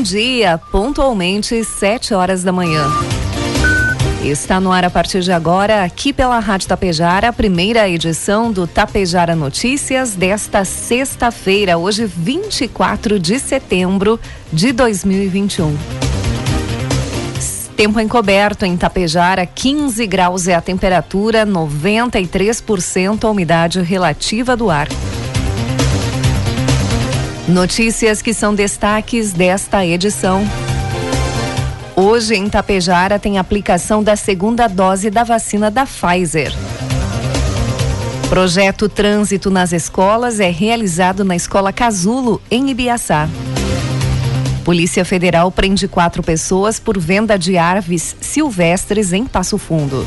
Bom dia, pontualmente sete horas da manhã. Está no ar a partir de agora, aqui pela Rádio Tapejara, a primeira edição do Tapejara Notícias desta sexta-feira, hoje 24 de setembro de 2021. Tempo encoberto em Tapejara, 15 graus é a temperatura, 93% a umidade relativa do ar. Notícias que são destaques desta edição. Hoje em Tapejara tem aplicação da segunda dose da vacina da Pfizer. Projeto Trânsito nas Escolas é realizado na Escola Casulo, em Ibiaçá. Polícia Federal prende quatro pessoas por venda de aves silvestres em Passo Fundo.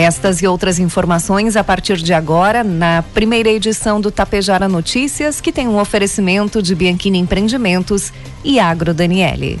Estas e outras informações a partir de agora na primeira edição do Tapejara Notícias, que tem um oferecimento de Bianchini Empreendimentos e Agro Daniele.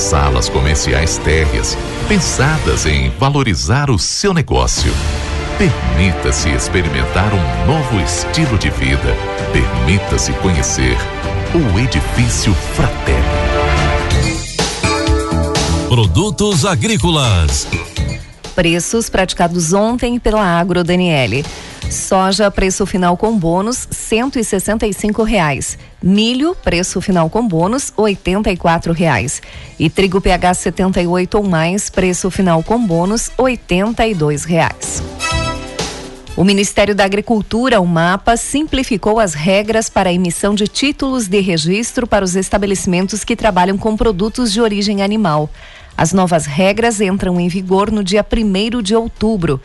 Salas comerciais térreas, pensadas em valorizar o seu negócio. Permita-se experimentar um novo estilo de vida. Permita-se conhecer o Edifício Fratelli. Produtos agrícolas. Preços praticados ontem pela Agro Daniele. Soja, preço final com bônus, cento e sessenta e cinco reais. Milho, preço final com bônus, oitenta e quatro reais. E trigo PH 78 ou mais, preço final com bônus, oitenta e dois reais. O Ministério da Agricultura, o MAPA, simplificou as regras para a emissão de títulos de registro para os estabelecimentos que trabalham com produtos de origem animal. As novas regras entram em vigor no dia 1 de outubro.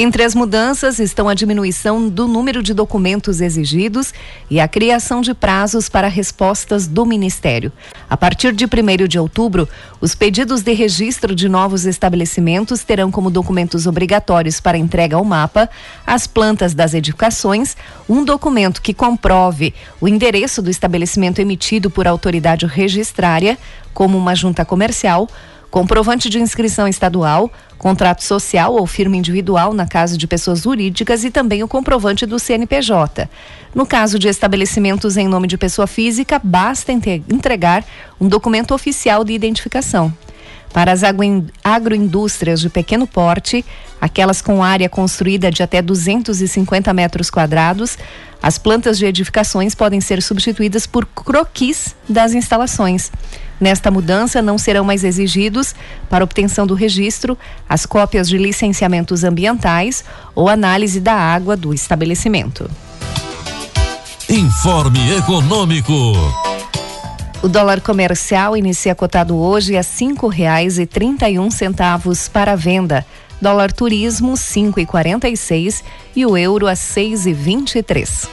Entre as mudanças estão a diminuição do número de documentos exigidos e a criação de prazos para respostas do Ministério. A partir de 1 de outubro, os pedidos de registro de novos estabelecimentos terão como documentos obrigatórios para entrega ao mapa as plantas das edificações, um documento que comprove o endereço do estabelecimento emitido por autoridade registrária, como uma junta comercial comprovante de inscrição estadual, contrato social ou firma individual na caso de pessoas jurídicas e também o comprovante do CNPJ. No caso de estabelecimentos em nome de pessoa física, basta entregar um documento oficial de identificação. Para as agroindústrias de pequeno porte, aquelas com área construída de até 250 metros quadrados, as plantas de edificações podem ser substituídas por croquis das instalações. Nesta mudança, não serão mais exigidos, para obtenção do registro, as cópias de licenciamentos ambientais ou análise da água do estabelecimento. Informe Econômico. O dólar comercial inicia cotado hoje a cinco reais e trinta e um centavos para venda. Dólar turismo cinco e quarenta e seis e o euro a seis e vinte e três.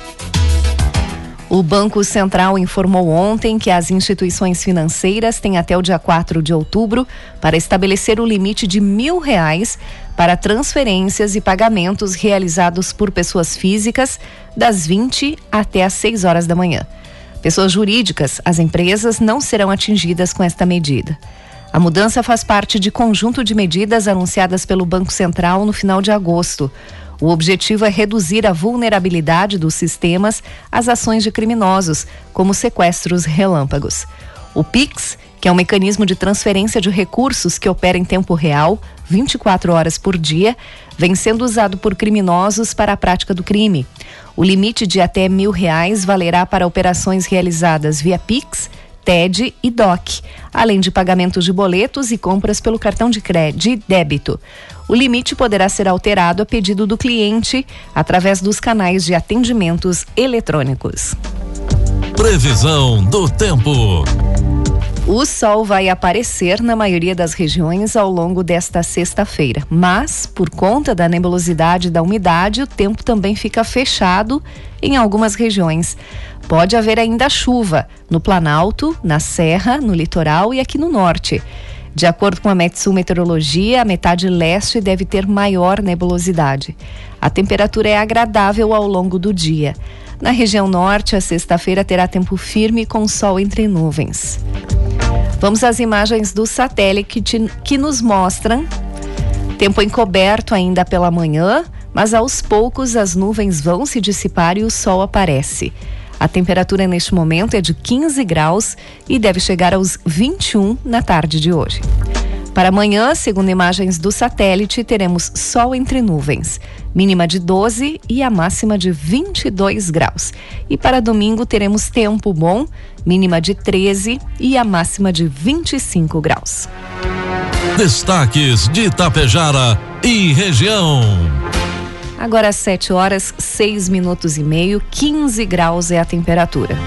O Banco Central informou ontem que as instituições financeiras têm até o dia 4 de outubro para estabelecer o limite de mil reais para transferências e pagamentos realizados por pessoas físicas das 20 até às 6 horas da manhã. Pessoas jurídicas, as empresas, não serão atingidas com esta medida. A mudança faz parte de conjunto de medidas anunciadas pelo Banco Central no final de agosto. O objetivo é reduzir a vulnerabilidade dos sistemas às ações de criminosos, como sequestros relâmpagos. O PIX, que é um mecanismo de transferência de recursos que opera em tempo real, 24 horas por dia, vem sendo usado por criminosos para a prática do crime. O limite de até mil reais valerá para operações realizadas via PIX, TED e DOC, além de pagamentos de boletos e compras pelo cartão de crédito e débito. O limite poderá ser alterado a pedido do cliente através dos canais de atendimentos eletrônicos. Previsão do tempo. O sol vai aparecer na maioria das regiões ao longo desta sexta-feira, mas por conta da nebulosidade e da umidade, o tempo também fica fechado em algumas regiões. Pode haver ainda chuva no Planalto, na Serra, no litoral e aqui no norte. De acordo com a Metsu Meteorologia, a metade leste deve ter maior nebulosidade. A temperatura é agradável ao longo do dia. Na região norte, a sexta-feira terá tempo firme com sol entre nuvens. Vamos às imagens do satélite que nos mostram tempo encoberto ainda pela manhã, mas aos poucos as nuvens vão se dissipar e o sol aparece. A temperatura neste momento é de 15 graus e deve chegar aos 21 na tarde de hoje. Para amanhã, segundo imagens do satélite, teremos sol entre nuvens, mínima de 12 e a máxima de 22 graus. E para domingo teremos tempo bom, mínima de 13 e a máxima de 25 graus. Destaques de Itapejara e região. Agora às 7 horas, 6 minutos e meio, 15 graus é a temperatura.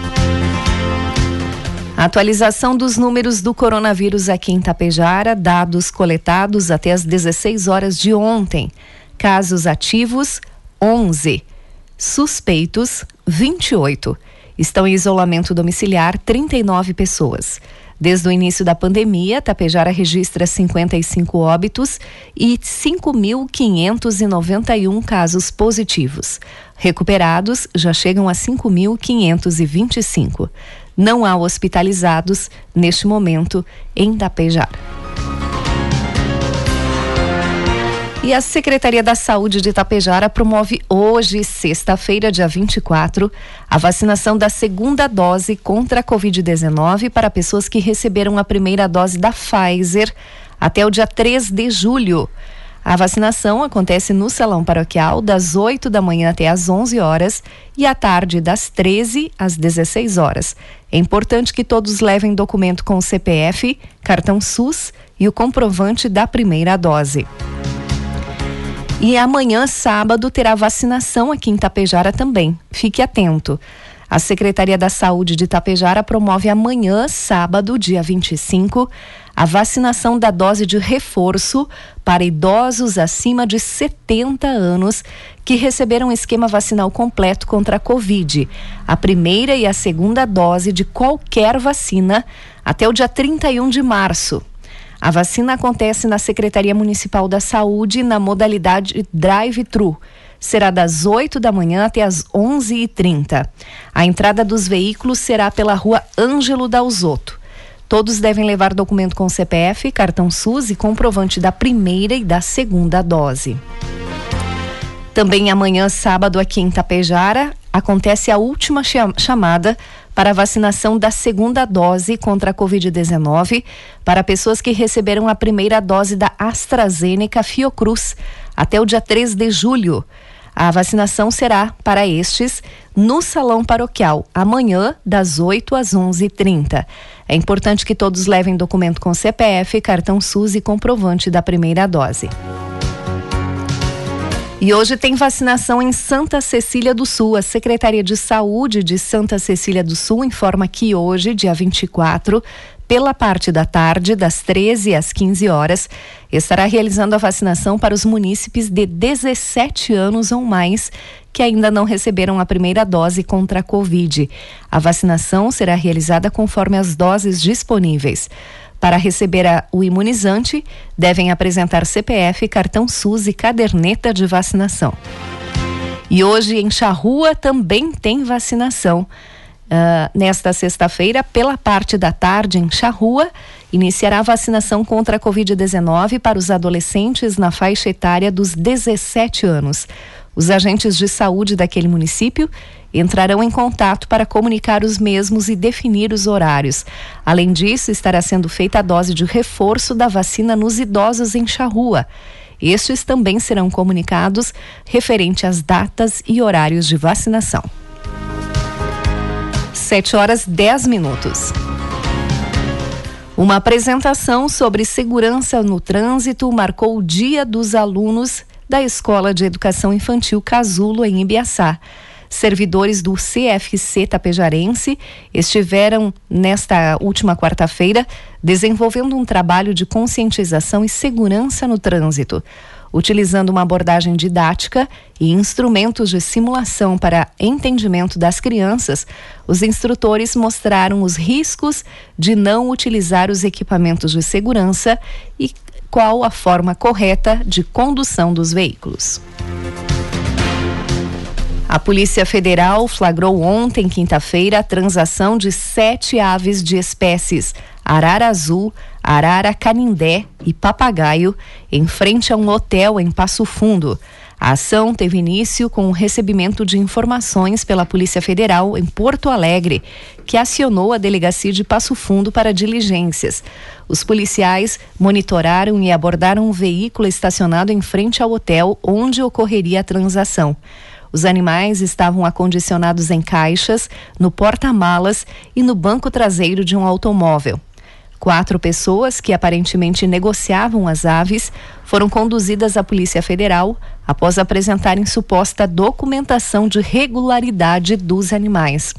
Atualização dos números do coronavírus aqui em Tapejara, dados coletados até as 16 horas de ontem. Casos ativos, 11. Suspeitos, 28. Estão em isolamento domiciliar 39 pessoas. Desde o início da pandemia, Tapejara registra 55 óbitos e 5.591 casos positivos. Recuperados já chegam a 5.525. Não há hospitalizados neste momento em Tapejara. E a Secretaria da Saúde de Itapejara promove hoje, sexta-feira, dia 24, a vacinação da segunda dose contra a Covid-19 para pessoas que receberam a primeira dose da Pfizer até o dia 3 de julho. A vacinação acontece no Salão Paroquial das 8 da manhã até às 11 horas e à tarde das 13 às 16 horas. É importante que todos levem documento com o CPF, cartão SUS e o comprovante da primeira dose. E amanhã, sábado, terá vacinação aqui em Tapejara também. Fique atento. A Secretaria da Saúde de Tapejara promove amanhã, sábado, dia 25, a vacinação da dose de reforço para idosos acima de 70 anos que receberam esquema vacinal completo contra a Covid, a primeira e a segunda dose de qualquer vacina até o dia 31 de março. A vacina acontece na Secretaria Municipal da Saúde na modalidade drive-thru. Será das 8 da manhã até as 11h30. A entrada dos veículos será pela rua Ângelo Dalzotto. Todos devem levar documento com CPF, cartão SUS e comprovante da primeira e da segunda dose. Também amanhã, sábado, aqui em Tapejara, acontece a última chamada para vacinação da segunda dose contra a Covid-19 para pessoas que receberam a primeira dose da AstraZeneca Fiocruz até o dia 3 de julho. A vacinação será para estes no Salão Paroquial, amanhã, das 8 às 11h30. É importante que todos levem documento com CPF, cartão SUS e comprovante da primeira dose. E hoje tem vacinação em Santa Cecília do Sul. A Secretaria de Saúde de Santa Cecília do Sul informa que hoje, dia 24, pela parte da tarde, das 13 às 15 horas, estará realizando a vacinação para os munícipes de 17 anos ou mais que ainda não receberam a primeira dose contra a Covid. A vacinação será realizada conforme as doses disponíveis. Para receber a, o imunizante, devem apresentar CPF, cartão SUS e caderneta de vacinação. E hoje em Charrua também tem vacinação. Uh, nesta sexta-feira, pela parte da tarde, em Charrua, iniciará a vacinação contra a Covid-19 para os adolescentes na faixa etária dos 17 anos. Os agentes de saúde daquele município entrarão em contato para comunicar os mesmos e definir os horários. Além disso, estará sendo feita a dose de reforço da vacina nos idosos em Charrua. Estes também serão comunicados referente às datas e horários de vacinação. 7 horas 10 minutos. Uma apresentação sobre segurança no trânsito marcou o Dia dos Alunos da Escola de Educação Infantil Casulo, em Ibiaçá. Servidores do CFC Tapejarense estiveram nesta última quarta-feira desenvolvendo um trabalho de conscientização e segurança no trânsito utilizando uma abordagem didática e instrumentos de simulação para entendimento das crianças, os instrutores mostraram os riscos de não utilizar os equipamentos de segurança e qual a forma correta de condução dos veículos. A Polícia Federal flagrou ontem, quinta-feira, a transação de sete aves de espécies arara azul, arara canindé e papagaio em frente a um hotel em Passo Fundo. A ação teve início com o recebimento de informações pela Polícia Federal em Porto Alegre, que acionou a delegacia de Passo Fundo para diligências. Os policiais monitoraram e abordaram um veículo estacionado em frente ao hotel onde ocorreria a transação. Os animais estavam acondicionados em caixas, no porta-malas e no banco traseiro de um automóvel. Quatro pessoas que aparentemente negociavam as aves foram conduzidas à Polícia Federal após apresentarem suposta documentação de regularidade dos animais.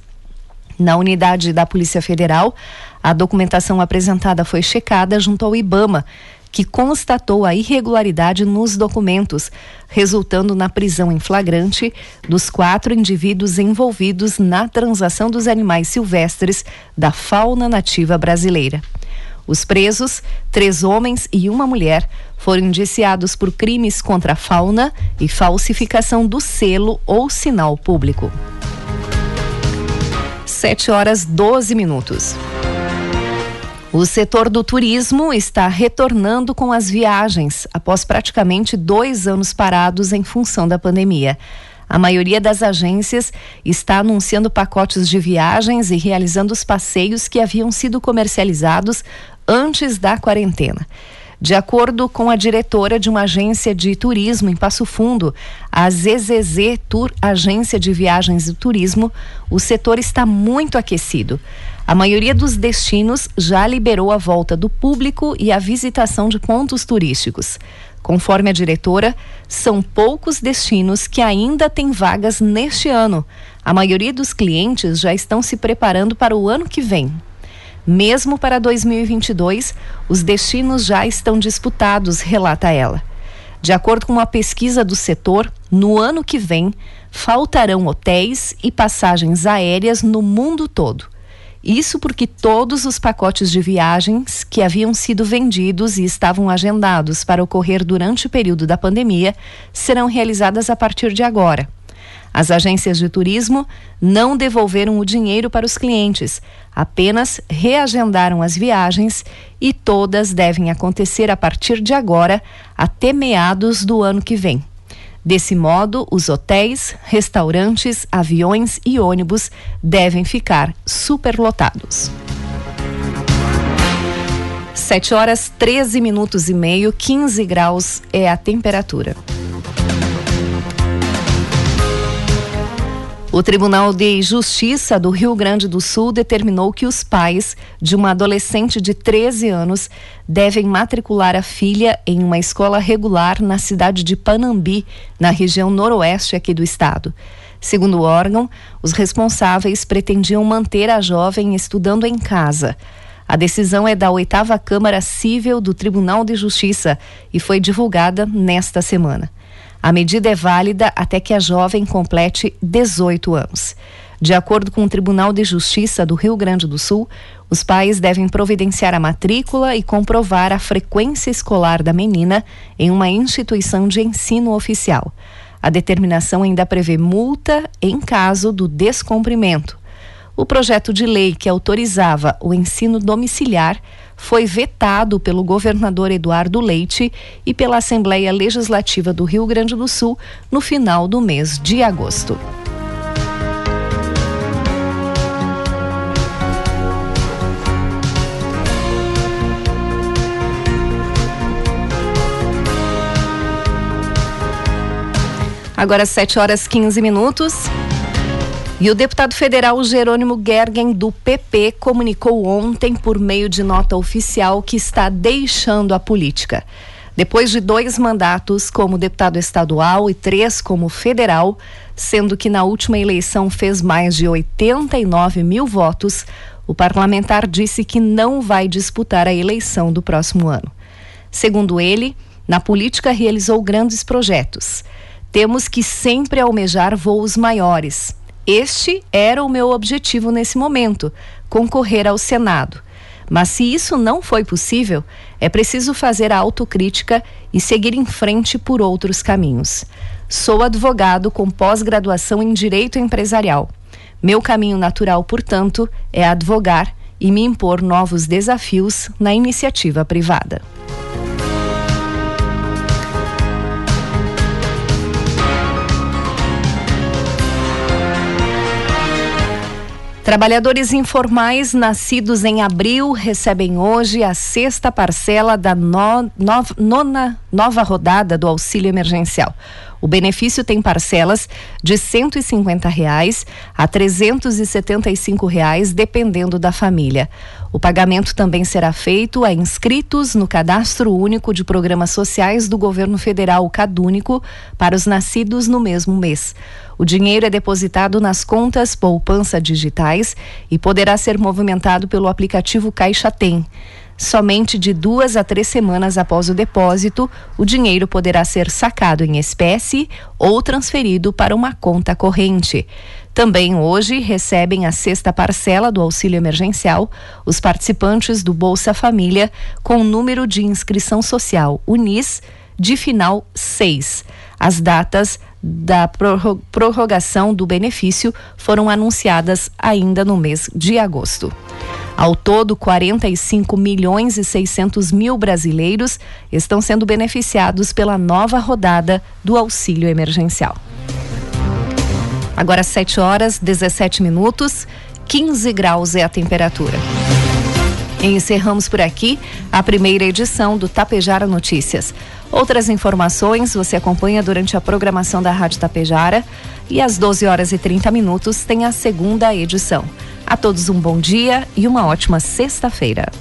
Na unidade da Polícia Federal, a documentação apresentada foi checada junto ao IBAMA, que constatou a irregularidade nos documentos, resultando na prisão em flagrante dos quatro indivíduos envolvidos na transação dos animais silvestres da fauna nativa brasileira. Os presos, três homens e uma mulher, foram indiciados por crimes contra a fauna e falsificação do selo ou sinal público. 7 horas 12 minutos. O setor do turismo está retornando com as viagens após praticamente dois anos parados em função da pandemia. A maioria das agências está anunciando pacotes de viagens e realizando os passeios que haviam sido comercializados antes da quarentena. De acordo com a diretora de uma agência de turismo em Passo Fundo, a ZZZ Tour Agência de Viagens e Turismo, o setor está muito aquecido. A maioria dos destinos já liberou a volta do público e a visitação de pontos turísticos. Conforme a diretora, são poucos destinos que ainda têm vagas neste ano. A maioria dos clientes já estão se preparando para o ano que vem. Mesmo para 2022, os destinos já estão disputados, relata ela. De acordo com uma pesquisa do setor, no ano que vem, faltarão hotéis e passagens aéreas no mundo todo. Isso porque todos os pacotes de viagens que haviam sido vendidos e estavam agendados para ocorrer durante o período da pandemia serão realizadas a partir de agora. As agências de turismo não devolveram o dinheiro para os clientes, apenas reagendaram as viagens e todas devem acontecer a partir de agora até meados do ano que vem. Desse modo, os hotéis, restaurantes, aviões e ônibus devem ficar superlotados. 7 horas 13 minutos e meio, 15 graus é a temperatura. O Tribunal de Justiça do Rio Grande do Sul determinou que os pais de uma adolescente de 13 anos devem matricular a filha em uma escola regular na cidade de Panambi, na região noroeste aqui do estado. Segundo o órgão, os responsáveis pretendiam manter a jovem estudando em casa. A decisão é da oitava Câmara Cível do Tribunal de Justiça e foi divulgada nesta semana. A medida é válida até que a jovem complete 18 anos. De acordo com o Tribunal de Justiça do Rio Grande do Sul, os pais devem providenciar a matrícula e comprovar a frequência escolar da menina em uma instituição de ensino oficial. A determinação ainda prevê multa em caso do descumprimento. O projeto de lei que autorizava o ensino domiciliar foi vetado pelo governador Eduardo Leite e pela Assembleia Legislativa do Rio Grande do Sul no final do mês de agosto. Agora 7 horas 15 minutos. E o deputado federal Jerônimo Gergen, do PP, comunicou ontem, por meio de nota oficial, que está deixando a política. Depois de dois mandatos como deputado estadual e três como federal, sendo que na última eleição fez mais de 89 mil votos, o parlamentar disse que não vai disputar a eleição do próximo ano. Segundo ele, na política realizou grandes projetos temos que sempre almejar voos maiores. Este era o meu objetivo nesse momento, concorrer ao Senado. Mas se isso não foi possível, é preciso fazer a autocrítica e seguir em frente por outros caminhos. Sou advogado com pós-graduação em Direito Empresarial. Meu caminho natural, portanto, é advogar e me impor novos desafios na iniciativa privada. Trabalhadores informais nascidos em abril recebem hoje a sexta parcela da no, no, nona nova rodada do auxílio emergencial. O benefício tem parcelas de 150 reais a 375 reais, dependendo da família. O pagamento também será feito a inscritos no Cadastro Único de Programas Sociais do Governo Federal, CadÚnico, para os nascidos no mesmo mês. O dinheiro é depositado nas contas poupança digitais e poderá ser movimentado pelo aplicativo Caixa Tem. Somente de duas a três semanas após o depósito, o dinheiro poderá ser sacado em espécie ou transferido para uma conta corrente. Também hoje recebem a sexta parcela do auxílio emergencial os participantes do Bolsa Família com número de inscrição social UNIS de final 6. As datas da prorrogação do benefício foram anunciadas ainda no mês de agosto. Ao todo, 45 milhões e 600 mil brasileiros estão sendo beneficiados pela nova rodada do auxílio emergencial. Agora 7 horas 17 minutos, 15 graus é a temperatura. encerramos por aqui a primeira edição do Tapejara Notícias. Outras informações você acompanha durante a programação da Rádio Tapejara e às 12 horas e 30 minutos tem a segunda edição. A todos um bom dia e uma ótima sexta-feira.